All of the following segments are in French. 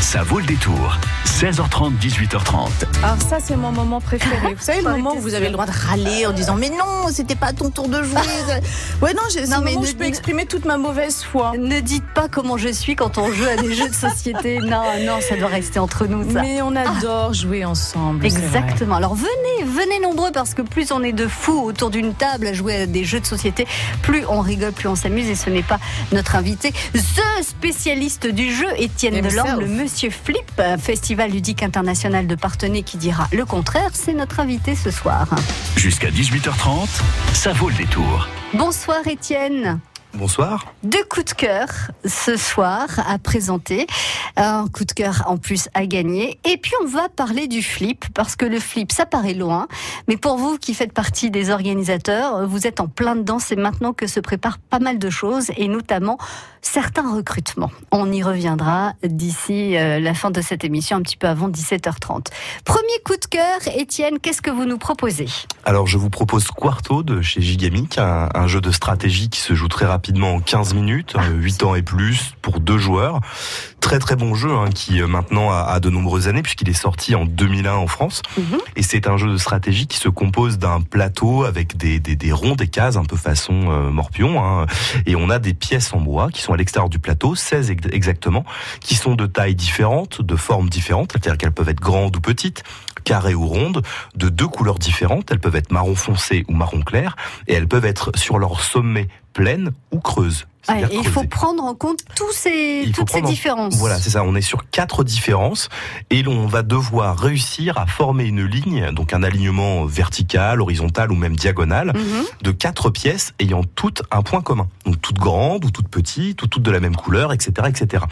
Ça vaut le détour. 16h30, 18h30. Alors ça, c'est mon moment préféré. Vous savez, le moment où vous avez le droit de râler en disant mais non, c'était pas ton tour de jouer. ouais, non, c'est Non, le mais moment où ne- je peux exprimer toute ma mauvaise foi. Ne dites pas comment je suis quand on joue à des jeux de société. Non, non, ça doit rester entre nous, ça. Mais on adore jouer ensemble. Exactement. Alors venez, venez nombreux parce que plus on est de fous autour d'une table à jouer à des jeux de société, plus on rigole, plus on s'amuse et ce n'est pas notre invité, the spécialiste du jeu, Étienne. Delorme, le Monsieur Flip, Festival ludique international de Partenay qui dira le contraire, c'est notre invité ce soir. Jusqu'à 18h30, ça vaut le détour. Bonsoir Étienne. Bonsoir. Deux coups de cœur ce soir à présenter. Un coup de cœur en plus à gagner. Et puis on va parler du flip parce que le flip ça paraît loin. Mais pour vous qui faites partie des organisateurs, vous êtes en plein dedans. C'est maintenant que se préparent pas mal de choses et notamment certains recrutements. On y reviendra d'ici euh, la fin de cette émission, un petit peu avant 17h30. Premier coup de cœur, Étienne, qu'est-ce que vous nous proposez? Alors je vous propose Quarto de chez Gigamic, un, un jeu de stratégie qui se joue très rapidement en 15 minutes, Ah, euh, 8 ans et plus pour deux joueurs. Très très bon jeu hein, qui euh, maintenant a, a de nombreuses années puisqu'il est sorti en 2001 en France. Mhm. Et c'est un jeu de stratégie qui se compose d'un plateau avec des, des, des ronds, des cases un peu façon euh, morpion. Hein. Et on a des pièces en bois qui sont à l'extérieur du plateau, 16 ex- exactement, qui sont de tailles différentes, de formes différentes, c'est-à-dire qu'elles peuvent être grandes ou petites, carrées ou rondes, de deux couleurs différentes. Elles peuvent être marron foncé ou marron clair, et elles peuvent être sur leur sommet pleines ou. Ah, et Il faut prendre en compte tous ces, toutes ces en- différences. Voilà, c'est ça. On est sur quatre différences et l'on va devoir réussir à former une ligne, donc un alignement vertical, horizontal ou même diagonal, Mhm. de quatre pièces ayant toutes un point commun. Donc toutes grandes ou toutes petites ou toutes de la même couleur, etc., etc.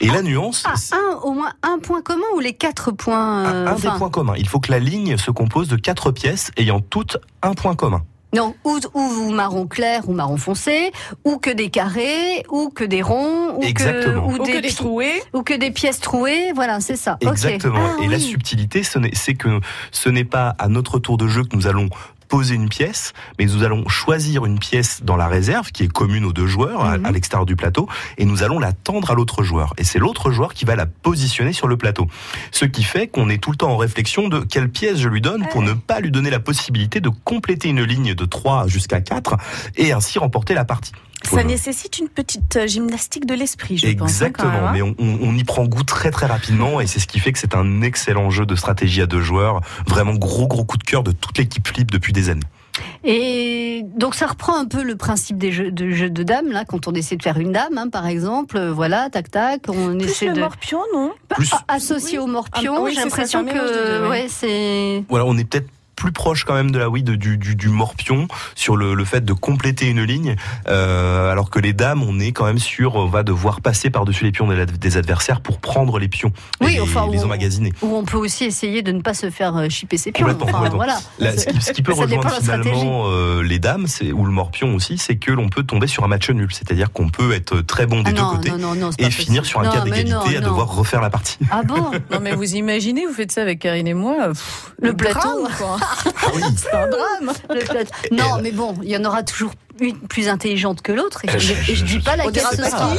Et la nuance, Ah, un, au moins un point commun ou les quatre points un, euh, un enfin, des points communs. Il faut que la ligne se compose de quatre pièces ayant toutes un point commun. Non, ou, ou marron clair ou marron foncé, ou que des carrés, ou que des ronds, ou Exactement. que, ou Ou des, que des ou que des pièces trouées. Voilà, c'est ça. Exactement. Ah, et la subtilité, ce n'est- c'est que ce n'est pas à notre tour de jeu que nous allons poser une pièce, mais nous allons choisir une pièce dans la réserve qui est commune aux deux joueurs à- Mhm. à, l'extérieur du plateau et nous allons la tendre à l'autre joueur. Et c'est l'autre joueur qui va la positionner sur le plateau. Ce qui fait qu'on est tout le temps en réflexion de quelle pièce je lui donne pour ne pas lui donner la possibilité de compléter une ligne de 3 jusqu'à 4 et ainsi remporter la partie. Ça Voilà. nécessite une petite euh, gymnastique de l'esprit, je pense. hein, Exactement, quand même, hein. mais on, on- on y prend goût très très rapidement et c'est ce qui fait que c'est un excellent jeu de stratégie à deux joueurs. Vraiment gros gros coup de cœur de toute l'équipe Flip depuis des années. Et donc ça reprend un peu le principe des jeux de, jeux de dames, là, quand on essaie de faire une dame, hein, par exemple. euh, Voilà, tac tac, on Plus essaie le de morpion, non? Plus, Ah, associé Oui. au morpion. Ah, oui, J'ai l'impression que ouais. ouais, c'est voilà, on est peut-être plus proche quand même de la oui de- du, du, du morpion sur le, le fait de compléter une ligne euh, alors que les dames on est quand même sur on va devoir passer par dessus les pions des, des adversaires pour prendre les pions et Oui, les, enfin, les on- emmagasiner Ou on peut aussi essayer de ne pas se faire euh, chipper ses pions. Complètement, Enfin, complètement. voilà. Là, ce, qui, ce qui peut rejoindre finalement euh, les dames, c'est ou le morpion aussi, c'est que l'on peut tomber sur un match nul, c'est-à-dire qu'on peut être très bon des Ah deux non, côtés non, non, non, c'est et finir possible. sur un cas d'égalité à non. devoir refaire la partie. Ah bon Non, mais vous imaginez, vous faites ça avec Karine et moi, pff, Le plateau. drame, quoi. Ah oui, C'est un drame. Le plat- Non, mais bon, il y en aura toujours une plus intelligente que l'autre. Et, je, et je dis pas laquelle ce sera. qui.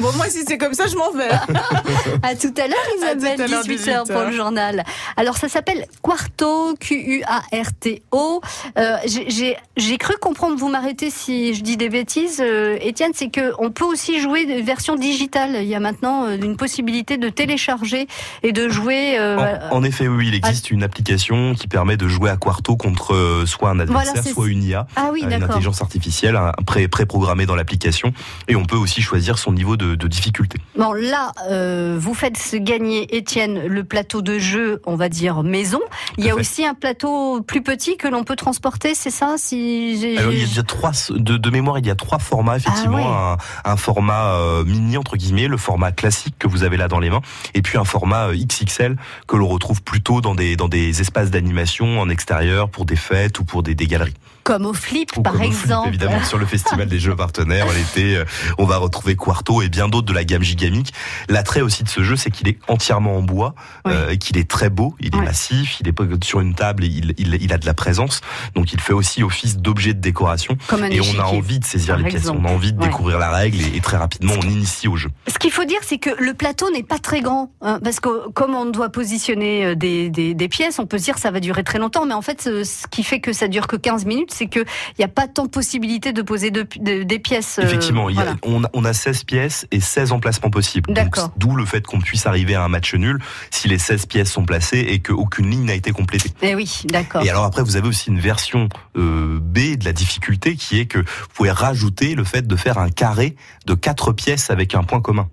Bon, moi, si c'est comme ça, je m'en vais. À tout à l'heure, Isabelle, tout à l'heure, 18h pour 18h. le journal. Alors, ça s'appelle Quarto, Q-U-A-R-T-O. Euh, j'ai- cru comprendre, vous m'arrêtez si je dis des bêtises, euh, Étienne, c'est qu'on peut aussi jouer de version digitale. Il y a maintenant euh, une possibilité de télécharger et de jouer. euh, En, en effet, oui, il existe une application qui permet de jouer à quarto contre euh, soit un adversaire, Voilà, soit une IA, Ah oui, euh, une intelligence artificielle pré- pré-programmée dans l'application, et on peut aussi choisir son niveau de, de difficulté. Bon, là, euh, vous faites gagner, Étienne, le plateau de jeu, on va dire maison. Il y a aussi un plateau plus petit que l'on peut transporter, c'est ça si Alors, il y a trois de, de mémoire, il y a trois formats effectivement, Ah un, un format euh, mini entre guillemets, le format classique que vous avez là dans les mains, et puis un format euh, XXL que l'on retrouve plutôt dans des dans des espaces d'animation en extérieur pour des fêtes ou pour des, des galeries. Comme au flip, par exemple. évidemment, sur le Festival des Jeux Partenaires, l'été, euh, on va retrouver Quarto et bien d'autres de la gamme gigamique. L'attrait aussi de ce jeu, c'est qu'il est entièrement en bois, euh, qu'il est très beau, il est massif, il est sur une table et il, il, a de la présence. Donc il fait aussi office d'objet de décoration. et on a envie de saisir les pièces, on a envie de découvrir la règle et, très rapidement on initie au jeu. Ce qu'il faut dire, c'est que le plateau n'est pas très grand, hein, parce que comme on doit positionner euh, des, des, des, pièces, on peut se dire que ça va durer très longtemps, mais en fait, ce qui fait que ça dure que 15 minutes, c'est qu'il n'y a pas tant de possibilités de poser de, des pièces. Euh, Effectivement, on, a, on, a, 16 pièces et 16 emplacements possibles. D'où le fait qu'on puisse arriver à un match nul si les 16 pièces sont placées et qu'aucune ligne n'a été complétée. Eh oui, d'accord. Et alors après, vous avez aussi une version euh, B de la difficulté qui est que vous pouvez rajouter le fait de faire un carré de quatre pièces avec un point commun.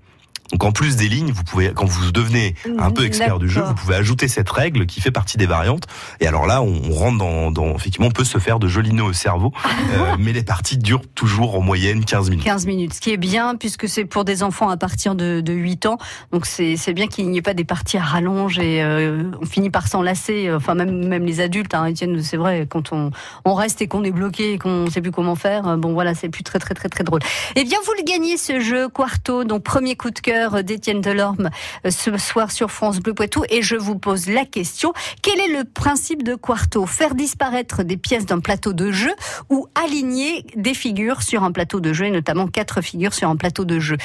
Donc en plus des lignes, vous pouvez, quand vous devenez un peu expert du jeu, vous pouvez ajouter cette règle qui fait partie des variantes. Et alors là, on rentre dans, dans effectivement, on peut se faire de jolis nœuds au cerveau, euh, mais les parties durent toujours en moyenne 15 minutes. 15 minutes, ce qui est bien puisque c'est pour des enfants à partir de, de 8 ans. Donc c'est bien qu'il n'y ait pas des parties à rallonge et euh, on finit par s'enlacer. Enfin même même les adultes, hein, Étienne, c'est vrai, quand on, on reste et qu'on est bloqué et qu'on ne sait plus comment faire, bon voilà, c'est plus très très très très drôle. Eh bien, vous le gagnez ce jeu Quarto, donc premier coup de cœur d'Étienne Delorme euh, ce soir sur France Bleu Poitou et je vous pose la question quel est le principe de Quarto? Faire disparaître des pièces d'un plateau de jeu ou aligner des figures sur un plateau de jeu et notamment quatre figures sur un plateau de jeu?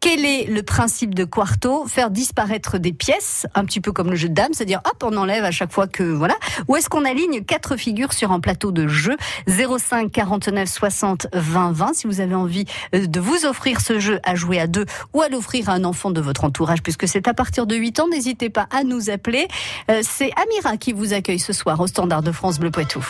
Quel est le principe de Quarto? Faire disparaître des pièces, un petit peu comme le jeu de dames, c'est-à-dire hop on enlève à chaque fois que voilà, ou est-ce qu'on aligne quatre figures sur un plateau de jeu? 05 49 60 20 20 si vous avez envie euh, de vous offrir ce jeu à jouer à deux ou à l'offrir à un enfant de votre entourage, puisque c'est à partir de 8 ans. N'hésitez pas à nous appeler. Euh, c'est Amira qui vous accueille ce soir au Standard de France Bleu Poitou.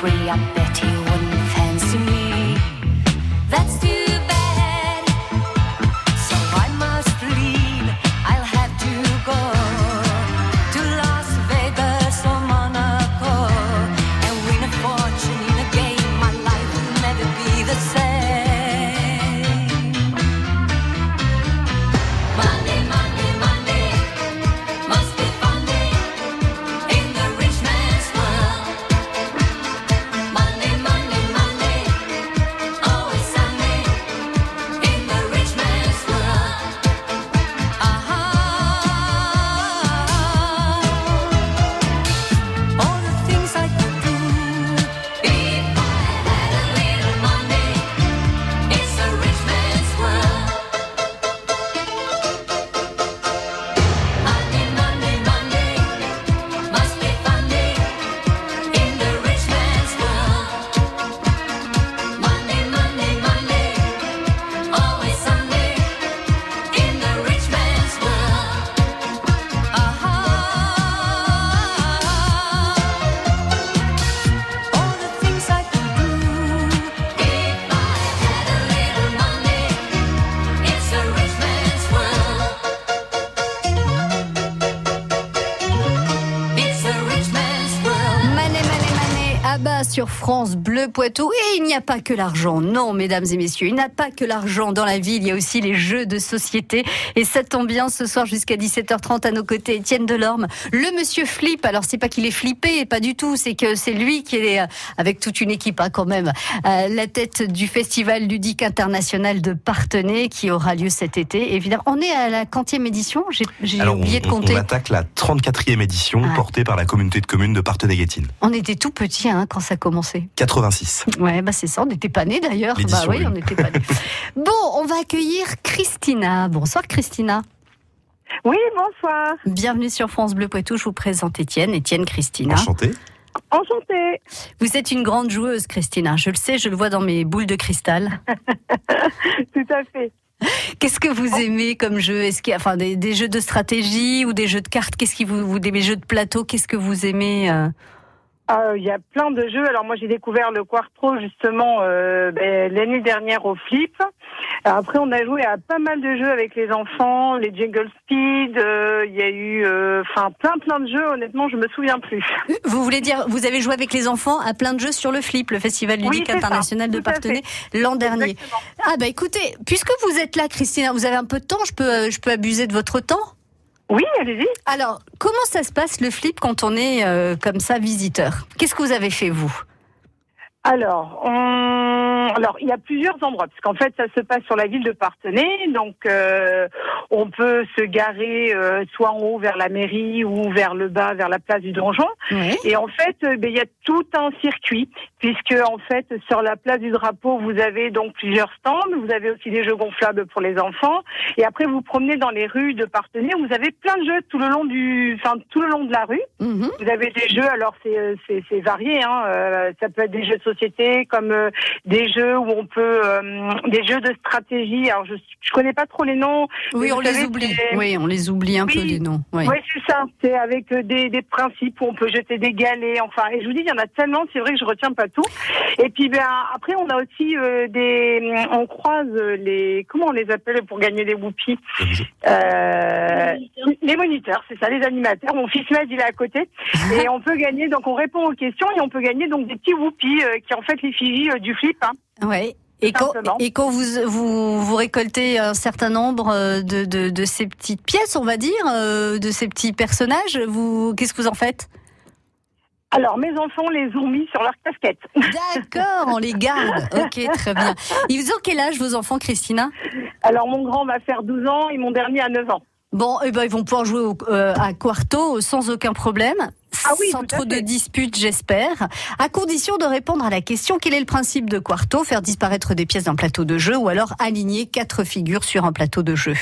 free, I bet. Bleu Poitou. Et il n'y a pas que l'argent. Non, mesdames et messieurs, il n'y a pas que l'argent dans la vie. Il y a aussi les jeux de société. Et cette ambiance ce soir jusqu'à 17h30 à nos côtés, Étienne Delorme, le monsieur Flip. Alors, c'est pas qu'il est flippé, pas du tout. C'est que c'est lui qui est, euh, avec toute une équipe, hein, quand même, euh, la tête du Festival ludique international de Partenay qui aura lieu cet été. Évidemment, on est à la quantième édition. J'ai oublié de compter. On attaque la 34e édition ah. portée par la communauté de communes de Partenay-Guétine. On était tout petit hein, quand ça a commencé. 86. Ouais, bah c'est ça. On n'était pas nés d'ailleurs. Bah oui, on n'était pas nés. bon, on va accueillir Christina. Bonsoir Christina. Oui, bonsoir. Bienvenue sur France Bleu Poitou. Je vous présente Étienne, Étienne Christina. Enchantée. Enchantée. Vous êtes une grande joueuse, Christina. Je le sais, je le vois dans mes boules de cristal. Tout à fait. Qu'est-ce que vous aimez comme jeu? Est-ce qu'il y a enfin, des, jeux de stratégie ou des jeux de cartes? Qu'est-ce qui vous, vous des jeux de plateau? Qu'est-ce que vous aimez euh ah, il y a plein de jeux. Alors moi j'ai découvert le Quartro justement euh, ben, l'année dernière au Flip. Après on a joué à pas mal de jeux avec les enfants, les Jungle Speed. Euh, il y a eu, euh, enfin plein plein de jeux. Honnêtement je me souviens plus. Vous voulez dire vous avez joué avec les enfants à plein de jeux sur le Flip, le Festival ludique international de Partenay l'an dernier. Ah bah écoutez, puisque vous êtes là, Christina, vous avez un peu de temps. Je peux je peux abuser de votre temps? Oui, allez-y. Alors, comment ça se passe le flip quand on est euh, comme ça visiteur? Qu'est-ce que vous avez fait vous? Alors, alors il y a plusieurs endroits, parce qu'en fait ça se passe sur la ville de Partenay, donc euh, on peut se garer euh, soit en haut vers la mairie ou vers le bas vers la place du donjon. Et en fait, euh, ben, il y a tout un circuit, puisque en fait sur la place du drapeau vous avez donc plusieurs stands, vous avez aussi des jeux gonflables pour les enfants, et après vous promenez dans les rues de Partenay, vous avez plein de jeux tout le long du, enfin tout le long de la rue. Mhm. Vous avez des jeux, alors c'est c'est varié, hein, ça peut être des jeux de société, comme euh, des jeux où on peut, euh, des jeux de stratégie. Alors je je connais pas trop les noms. Oui, on les oublie. Oui, on les oublie un peu les noms. Oui, c'est ça. C'est avec euh, des, des principes où on peut jeter des galets. Enfin, et je vous dis, il y en a tellement. C'est vrai que je retiens pas tout. Et puis ben après, on a aussi des, on croise les, comment on les appelle pour gagner des whoopies? Euh, Les moniteurs, c'est ça, les animateurs. Mon fils Med, il est à côté et on peut gagner. Donc on répond aux questions et on peut gagner donc des petits whoopies qui en fait l'effigie euh, du flip. Hein. Oui. Et quand, et quand vous, vous, vous, récoltez un certain nombre euh, de, de, de, ces petites pièces, on va dire, euh, de ces petits personnages, vous, qu'est-ce que vous en faites? Alors, mes enfants les ont mis sur leur casquette. D'accord, on les garde. Ok, très bien. Ils ont quel âge, vos enfants, Christina? Alors, mon grand va faire 12 ans et mon dernier a 9 ans. Bon, eh ben, ils vont pouvoir jouer à Quarto sans aucun problème. Ah oui, sans trop de disputes, j'espère. À condition de répondre à la question quel est le principe de Quarto? Faire disparaître des pièces d'un plateau de jeu ou alors aligner quatre figures sur un plateau de jeu?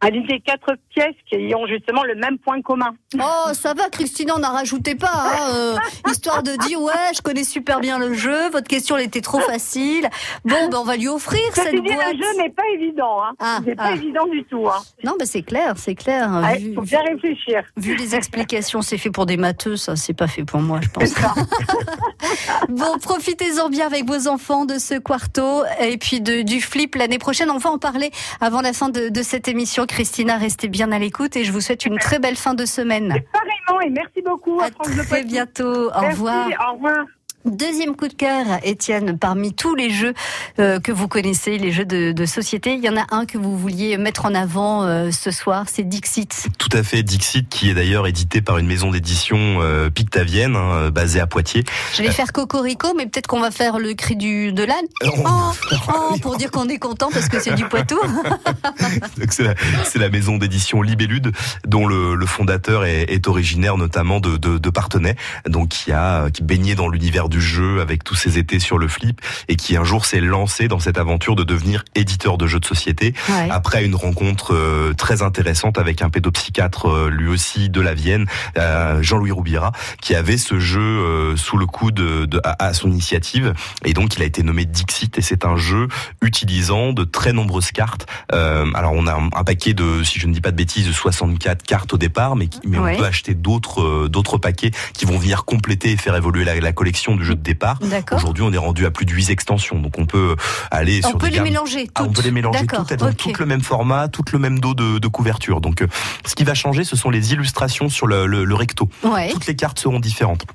Aligner quatre pièces qui ont justement le même point commun. Oh, ça va, Christina, on n'en rajoutait pas, hein, euh, histoire de dire ouais, je connais super bien le jeu. Votre question, elle était trop facile. Bon, ben on va lui offrir cette boîte. Le jeu n'est pas évident, hein. Ah, c'est pas ah. évident du tout. Hein. Non, ben c'est clair, c'est clair. Il faut bien réfléchir. Vu les explications, c'est fait pour des matheux, ça, c'est pas fait pour moi, je pense. bon, profitez-en bien avec vos enfants de ce quarto et puis de, du flip l'année prochaine. On va en parler avant la fin de, de cette émission. Christina, restez bien à l'écoute et je vous souhaite une très belle fin de semaine. pareillement et merci beaucoup. À, très bientôt. Au revoir. Au revoir. Deuxième coup de cœur, Étienne, parmi tous les jeux euh, que vous connaissez, les jeux de, société, il y en a un que vous vouliez mettre en avant euh, ce soir, c'est Dixit. Tout à fait, Dixit, qui est d'ailleurs édité par une maison d'édition euh, pictavienne, hein, basée à Poitiers. Je vais faire Cocorico, mais peut-être qu'on va faire le cri du de l'âne. Oh, oh, pour dire qu'on est content parce que c'est du Poitou. c'est la, maison d'édition Libellude, dont le, fondateur est, originaire notamment de, de, de Partenay, donc qui a qui baignait dans l'univers du jeu avec tous ses étés sur le flip et qui un jour s'est lancé dans cette aventure de devenir éditeur de jeux de société après une rencontre euh, très intéressante avec un pédopsychiatre euh, lui aussi de la Vienne, euh, Jean-Louis Roubira, qui avait ce jeu sous le coude de, à, son initiative. Et donc il a été nommé Dixit et c'est un jeu utilisant de très nombreuses cartes. alors on a un, paquet de, si je ne dis pas de bêtises, de 64 cartes au départ, mais, mais on peut acheter d'autres d'autres paquets qui vont venir compléter et faire évoluer la, la collection du jeu de départ. Aujourd'hui, on est rendu à plus de 8 extensions, donc on peut aller on sur peut les mélanger. Ah, on peut les mélanger toutes, elles ont toutes le même format, toutes le même dos de, couverture. Donc, euh, ce qui va changer, ce sont les illustrations sur le, recto. Toutes les cartes seront différentes.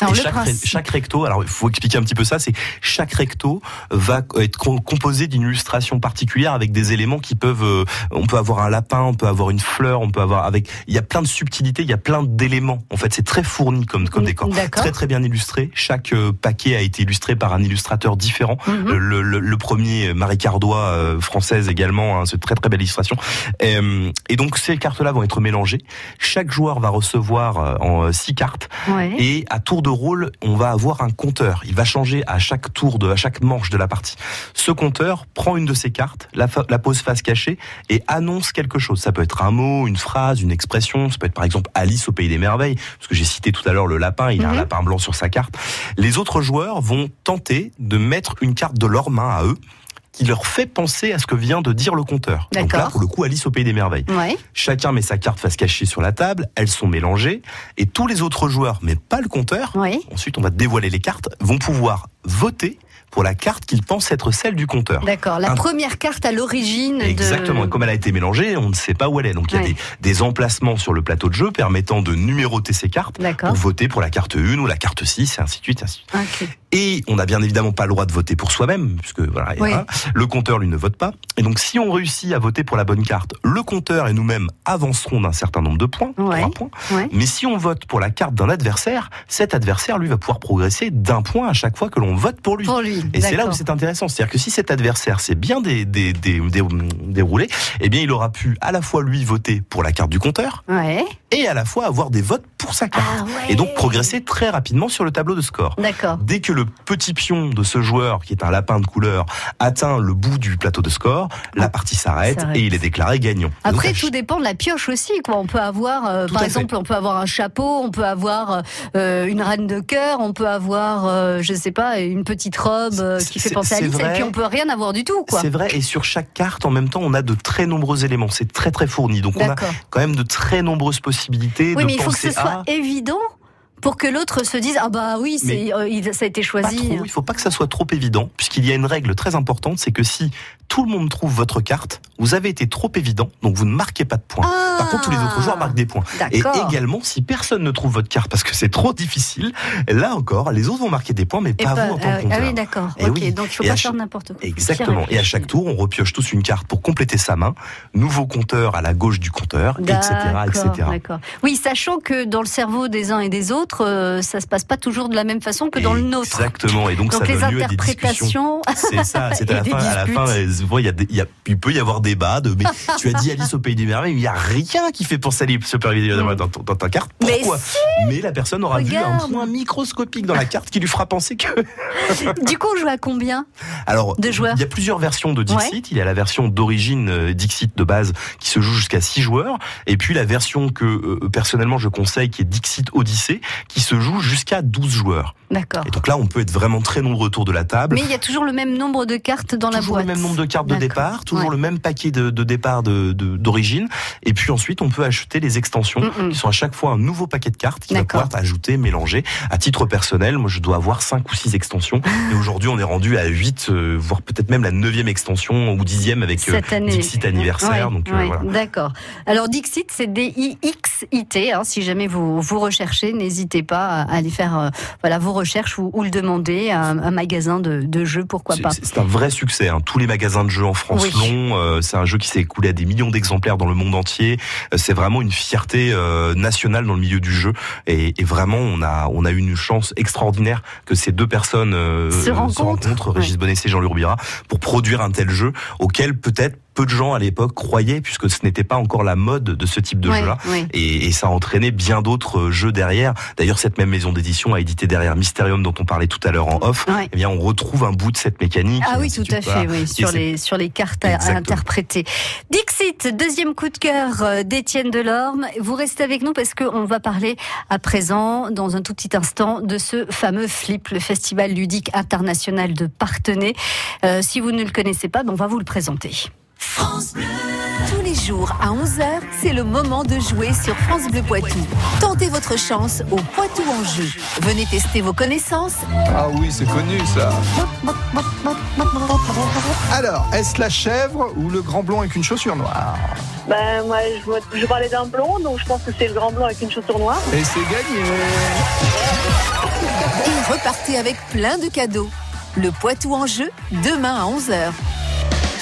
Alors, chaque, recto, alors il faut expliquer un petit peu ça, c'est chaque recto va être co- composé d'une illustration particulière avec des éléments qui peuvent, euh, on peut avoir un lapin, on peut avoir une fleur, on peut avoir avec, il y a plein de subtilités, il y a plein d'éléments. En fait, c'est très fourni comme comme décor, très très bien illustré. Chaque euh, paquet a été illustré par un illustrateur différent. Mhm. Le, le- le premier, Marie Cardois, euh, française également, hein, c'est très très belle illustration. Euh, et donc ces cartes-là vont être mélangées. Chaque joueur va recevoir euh, en euh, six cartes Ouais. et à tour de rôle, on va avoir un compteur. Il va changer à chaque tour de, à chaque manche de la partie. Ce compteur prend une de ces cartes, la pose face cachée et annonce quelque chose. Ça peut être un mot, une phrase, une expression. Ça peut être par exemple Alice au pays des merveilles, parce que j'ai cité tout à l'heure le lapin. Il a un Mhm. lapin blanc sur sa carte. Les autres joueurs vont tenter de mettre une carte de leur main à eux qui leur fait penser à ce que vient de dire le compteur. Donc là, pour le coup, Alice au pays des merveilles. Ouais. Chacun met sa carte face cachée sur la table, elles sont mélangées, et tous les autres joueurs, mais pas le compteur, Ouais. ensuite on va dévoiler les cartes, vont pouvoir voter pour la carte qu'ils pensent être celle du compteur. D'accord. La Un- première carte à l'origine de. Exactement. Et comme elle a été mélangée, on ne sait pas où elle est. Donc il y a des, des emplacements sur le plateau de jeu permettant de numéroter ces cartes pour voter pour la carte 1 ou la carte 6, et ainsi de suite. ainsi de suite. Et on n'a bien évidemment pas le droit de voter pour soi-même, puisque voilà, Oui. le compteur lui ne vote pas. Et donc si on réussit à voter pour la bonne carte, le compteur et nous-mêmes avancerons d'un certain nombre de points, Ouais. points. Ouais. Mais si on vote pour la carte d'un adversaire, cet adversaire lui va pouvoir progresser d'un point à chaque fois que l'on vote pour lui. Pour lui. Et c'est là où c'est intéressant, c'est-à-dire que si cet adversaire s'est bien dé- dé- dé- dé- déroulé, eh bien il aura pu à la fois lui voter pour la carte du compteur Ouais. et à la fois avoir des votes pour sa carte. Ah ouais. Et donc progresser très rapidement sur le tableau de score. D'accord. Dès que le petit pion de ce joueur, qui est un lapin de couleur, atteint le bout du plateau de score, la partie s'arrête Ah, et il est déclaré gagnant. Donc, Après, tout dépend de la pioche aussi. Quoi. On peut avoir, euh, par fait. exemple, on peut avoir un chapeau, on peut avoir euh, une reine de cœur, on peut avoir, euh, je sais pas, une petite robe euh, qui fait penser à Alice, et puis on peut rien avoir du tout. C'est vrai, et sur chaque carte, en même temps, on a de très nombreux éléments. C'est très très fourni. Donc on a quand même de très nombreuses possibilités Oui, de mais il faut que penser ce soit évident pour que l'autre se dise ah bah oui, c'est, euh, ça a été choisi. trop, il faut pas que ça soit trop évident, puisqu'il y a une règle très importante, c'est que si tout le monde trouve votre carte, vous avez été trop évident, donc vous ne marquez pas de points. Ah. Par contre, tous les autres joueurs marquent des points. Et également, si personne ne trouve votre carte parce que c'est trop difficile, là encore, les autres vont marquer des points, mais pas pas- vous en tant que compteur. ah oui, d'accord. Et Ok, oui. donc il faut Et pas faire n'importe quoi. Exactement. Et à chaque tour, on repioche tous une carte pour compléter sa main. Nouveau compteur à la gauche du compteur, etc., etc. Oui, sachant que dans le cerveau des uns et des autres, euh, ça se passe pas toujours de la même façon que dans le nôtre. Exactement. Et donc, Donc ça les donne lieu interprétations. C'est ça, c'est à la des fin, à la fin, il y a il y a- il peut y avoir débat de, mais tu as dit Alice au pays des merveilles, mais il n'y a rien qui fait penser à Alice au pays des merveilles dans, ta carte. Mais Pourquoi Mais la personne aura vu un Regarde. point microscopique dans la carte qui lui fera penser que. Du coup, on joue à combien Alors, De joueurs. il y a plusieurs versions de Dixit. Il y a la version d'origine euh, Dixit de base qui se joue jusqu'à 6 joueurs, et puis la version que euh, personnellement je conseille, qui est Dixit Odyssey, qui se joue jusqu'à 12 joueurs. D'accord. Et donc là, on peut être vraiment très nombreux autour de la table. Mais il y a toujours le même nombre de cartes dans la toujours boîte. le même nombre de cartes de départ, toujours Ouais. le même paquet de, de départ de- de- d'origine, et puis ensuite on peut acheter les extensions Mm, mm. qui sont à chaque fois un nouveau paquet de cartes qui va pouvoir ajouter, mélanger. À titre personnel, moi je dois avoir 5 ou 6 extensions, et aujourd'hui on est rendu à 8, euh, voire peut-être même la neuvième extension ou dixième avec euh. Dixit anniversaire. Ouais, donc euh, voilà. D'accord. Alors Dixit, c'est D-I-X-I-T. Hein, si jamais vous, vous recherchez, n'hésitez pas à aller faire euh, voilà, vos recherches ou, ou le demander à un, un magasin de, de jeux, pourquoi pas. C'est un vrai succès. Hein. Tous les magasins de jeux en France Oui. l'ont. Euh, c'est un jeu qui s'est écoulé à des millions d'exemplaires dans le monde entier. Euh, c'est vraiment une fierté euh, nationale dans le milieu du jeu. Et, et vraiment, on a on a eu une chance extraordinaire que ces deux personnes euh, Se rencontrent. Régis Bonessé et Jean-Louis Roubira, pour produire un tel jeu auquel peut-être peu de gens à l'époque croyaient, puisque ce n'était pas encore la mode de ce type de Ouais, jeu-là. ouais. Et, et ça a entraîné bien d'autres euh, jeux derrière. D'ailleurs, cette même maison d'édition a édité derrière Mysterium, dont on parlait tout à l'heure en off. Ouais. Eh bien, on retrouve un bout de cette mécanique. Ah et oui, tout à fait, oui, sur les, sur les cartes à, interpréter. Dixit, deuxième coup de cœur euh, d'Étienne Delorme. Vous restez avec nous parce qu'on va parler à présent, dans un tout petit instant, de ce fameux FLIP, le Festival ludique international de Partenay. Euh, si vous ne le connaissez pas, ben, on va vous le présenter. Tous les jours à 11h, c'est le moment de jouer sur France Bleu Poitou. Tentez votre chance au Poitou en jeu. Venez tester vos connaissances. Ah oui, c'est connu ça. Alors, est-ce la chèvre ou le grand blond avec une chaussure noire? Ben, moi, je, je parlais d'un blond, donc je pense que c'est le grand blond avec une chaussure noire. Et c'est gagné Et repartez avec plein de cadeaux. Le Poitou en jeu, demain à 11h.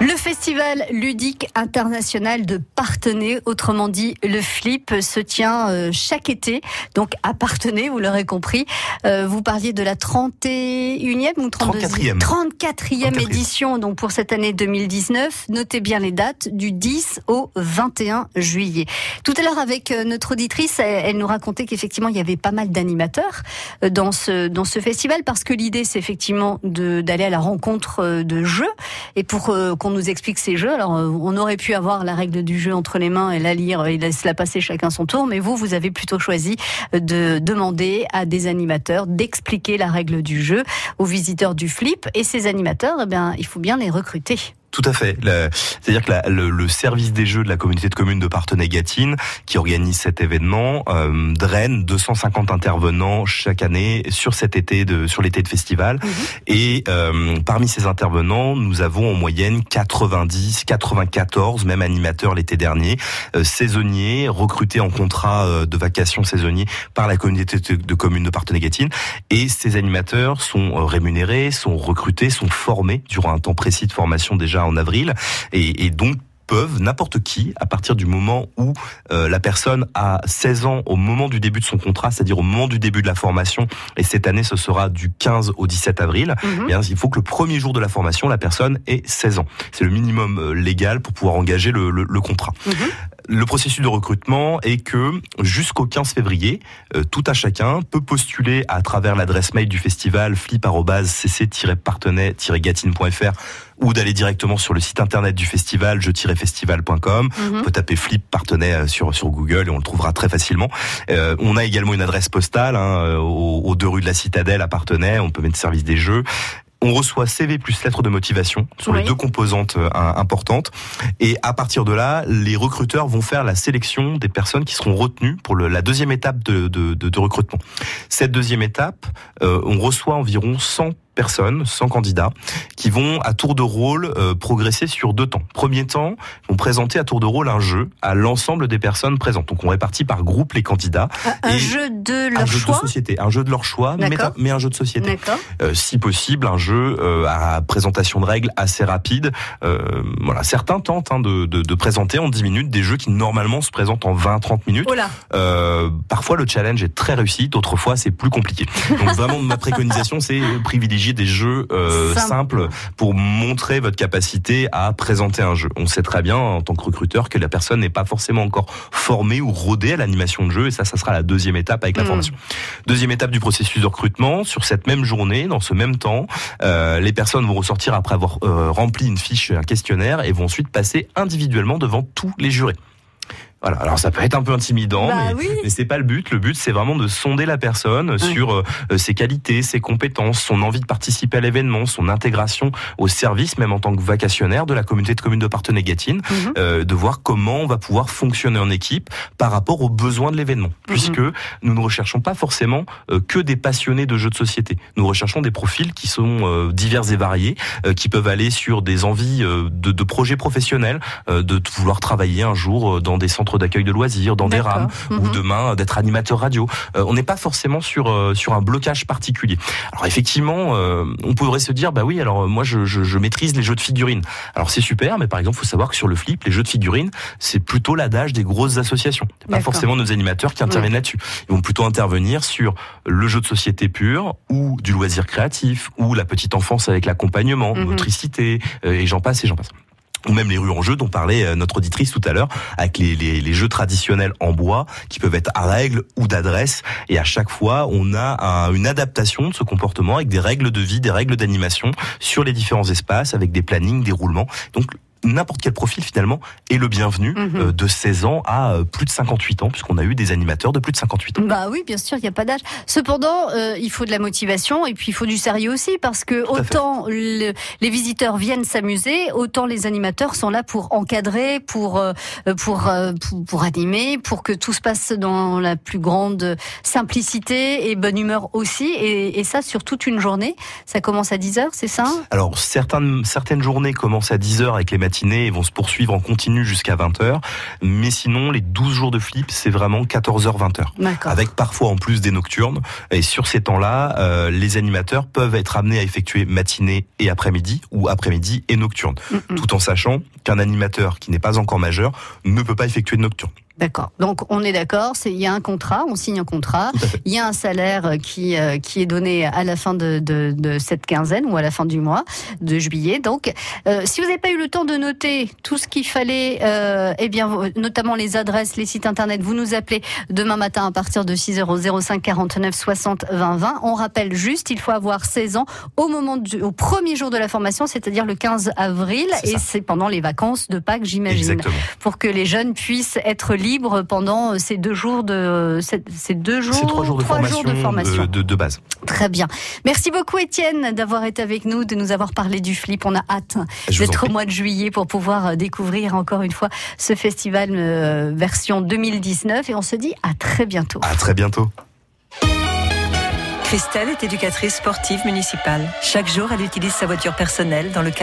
Le festival ludique international de Partenay, autrement dit le FLIP, se tient euh, chaque été. Donc à Partenay, vous l'aurez compris. Euh, vous parliez de la 31e ou 32e 34e édition donc pour cette année 2019. Notez bien les dates du 10 au 21 juillet. Tout à l'heure avec euh, notre auditrice, elle, nous racontait qu'effectivement il y avait pas mal d'animateurs dans ce dans ce festival parce que l'idée c'est effectivement d'aller à la rencontre de jeux et pour qu'on nous explique ces jeux. Alors, euh, on aurait pu avoir la règle du jeu entre les mains et la lire et laisser la passer chacun son tour, mais vous, vous avez plutôt choisi de demander à des animateurs d'expliquer la règle du jeu aux visiteurs du flip. Et ces animateurs, eh bien, il faut bien les recruter. Tout à fait. C'est-à-dire que le, service des jeux de la communauté de communes de Partenay-Gatine, qui organise cet événement, euh, draine 250 intervenants chaque année sur cet été de sur l'été de festival. Mhm. Et euh, parmi ces intervenants, nous avons en moyenne 90, 94, même animateurs l'été dernier, euh, saisonniers recrutés en contrat euh, de vacation saisonnier par la communauté de, de communes de Partenay-Gatine. Et ces animateurs sont euh, rémunérés, sont recrutés, sont formés durant un temps précis de formation déjà en avril, et, et donc peuvent, n'importe qui, à partir du moment où euh, la personne a 16 ans au moment du début de son contrat, c'est-à-dire au moment du début de la formation, et cette année ce sera du 15 au 17 avril, mhm. eh bien, il faut que le premier jour de la formation, la personne ait 16 ans. C'est le minimum euh, légal pour pouvoir engager le, le, le contrat. Mhm le processus de recrutement est que jusqu'au 15 février, euh, tout à chacun peut postuler à travers l'adresse mail du festival flip-cc-partenay-gatine.fr ou d'aller directement sur le site internet du festival je-festival.com. Mhm. On peut taper Flip Partenay euh, sur sur Google et on le trouvera très facilement. Euh, on a également une adresse postale hein, aux, deux rues de la Citadelle à Partenay. On peut mettre service des jeux on reçoit CV plus lettre de motivation sur les deux composantes euh, importantes. Et à partir de là, les recruteurs vont faire la sélection des personnes qui seront retenues pour la deuxième étape de, de, de, recrutement. Cette deuxième étape, euh, on reçoit environ 100 personnes, 100 candidats, qui vont à tour de rôle euh, progresser sur deux temps. Premier temps, ils vont présenter à tour de rôle un jeu à l'ensemble des personnes présentes. Donc on répartit par groupe les candidats. Un, jeu de leur un choix. Jeu de société, un jeu de leur choix, mais, un jeu de société. Euh, si possible, un jeu euh, à présentation de règles assez rapide. Voilà, certains tentent hein, de, de, de, présenter en 10 minutes des jeux qui normalement se présentent en 20-30 minutes. Euh, parfois le challenge est très réussi, d'autres fois c'est plus compliqué. Donc vraiment ma préconisation c'est privilégier des jeux euh, simples pour montrer votre capacité à présenter un jeu. On sait très bien en tant que recruteur que la personne n'est pas forcément encore formée ou rodée à l'animation de jeu et ça, ça sera la deuxième étape avec la hmm. formation. Deuxième étape du processus de recrutement, sur cette même journée, dans ce même temps, euh, les personnes vont ressortir après avoir euh, rempli une fiche, un questionnaire et vont ensuite passer individuellement devant tous les jurés. Voilà, alors ça peut être un peu intimidant, bah mais, mais c'est pas le but. Le but, c'est vraiment de sonder la personne sur euh, ses qualités, ses compétences, son envie de participer à l'événement, son intégration au service, même en tant que vacationnaire de la communauté de communes de Partenay-Gatine, mhm. euh, de voir comment on va pouvoir fonctionner en équipe par rapport aux besoins de l'événement, mhm. puisque nous ne recherchons pas forcément euh, que des passionnés de jeux de société. Nous recherchons des profils qui sont divers et variés, qui peuvent aller sur des envies de, de projets professionnels, de vouloir travailler un jour dans des centres d'accueil de loisirs, dans des rames, ou mhm. demain d'être animateur radio. Euh, on n'est pas forcément sur euh, sur un blocage particulier. Alors effectivement, euh, on pourrait se dire bah oui, alors moi je, je, je maîtrise les jeux de figurines. Alors c'est super, mais par exemple, faut savoir que sur le flip, les jeux de figurines, c'est plutôt l'adage des grosses associations. Pas forcément nos animateurs qui interviennent là-dessus. Ils vont plutôt intervenir sur le jeu de société pur ou du loisir créatif ou la petite enfance avec l'accompagnement, mhm. motricité et j'en passe et j'en passe ou même les rues en jeu dont parlait euh, notre auditrice tout à l'heure, avec les, les, jeux traditionnels en bois qui peuvent être à règles ou d'adresse. Et à chaque fois, on a une adaptation de ce comportement avec des règles de vie, des règles d'animation sur les différents espaces, avec des plannings, des roulements. Donc n'importe quel profil finalement est le bienvenu mhm. euh, de 16 ans à euh, plus de 58 ans puisqu'on a eu des animateurs de plus de 58 ans. Bah oui, bien sûr, il n'y a pas d'âge. Cependant, euh, il faut de la motivation et puis il faut du sérieux aussi parce que autant les visiteurs viennent s'amuser, autant les animateurs sont là pour encadrer, pour pour, pour, animer, pour que tout se passe dans la plus grande simplicité et bonne humeur aussi et, et ça sur toute une journée. Ça commence à 10 heures, c'est ça? Alors certaines certaines journées commencent à 10 heures avec les matinée et vont se poursuivre en continu jusqu'à 20h. Mais sinon, les 12 jours de flip, c'est vraiment 14h-20h. D'accord. Avec parfois en plus des nocturnes. Et sur ces temps-là, euh, les animateurs peuvent être amenés à effectuer matinée et après-midi ou après-midi et nocturne. Mm, mm. Tout en sachant qu'un animateur qui n'est pas encore majeur ne peut pas effectuer de nocturne. D'accord. Donc on est d'accord, c'est il y a un contrat, on signe un contrat, il y a un salaire qui euh, qui est donné à la fin de, de, de cette quinzaine ou à la fin du mois de juillet. Donc euh, si vous n'avez pas eu le temps de noter tout ce qu'il fallait, euh, eh bien notamment les adresses, les sites internet, vous nous appelez demain matin à partir de 6 h 05 49 60 20 20. On rappelle juste, il faut avoir 16 ans au moment du, au premier jour de la formation, c'est-à-dire le 15 avril, et c'est pendant les vacances de Pâques, j'imagine pour que les jeunes puissent être libres pendant euh, ces deux jours de ces ces deux jours, trois jours de formation, jours de formation. de- de- de base. Très bien. Merci beaucoup Étienne d'avoir été avec nous, de nous avoir parlé du flip. On a hâte d'être au mois de juillet pour pouvoir euh, découvrir encore une fois ce festival euh, version 2019 et on se dit à très bientôt. À très bientôt. Christelle est éducatrice sportive municipale. Chaque jour, elle utilise sa voiture personnelle dans le cadre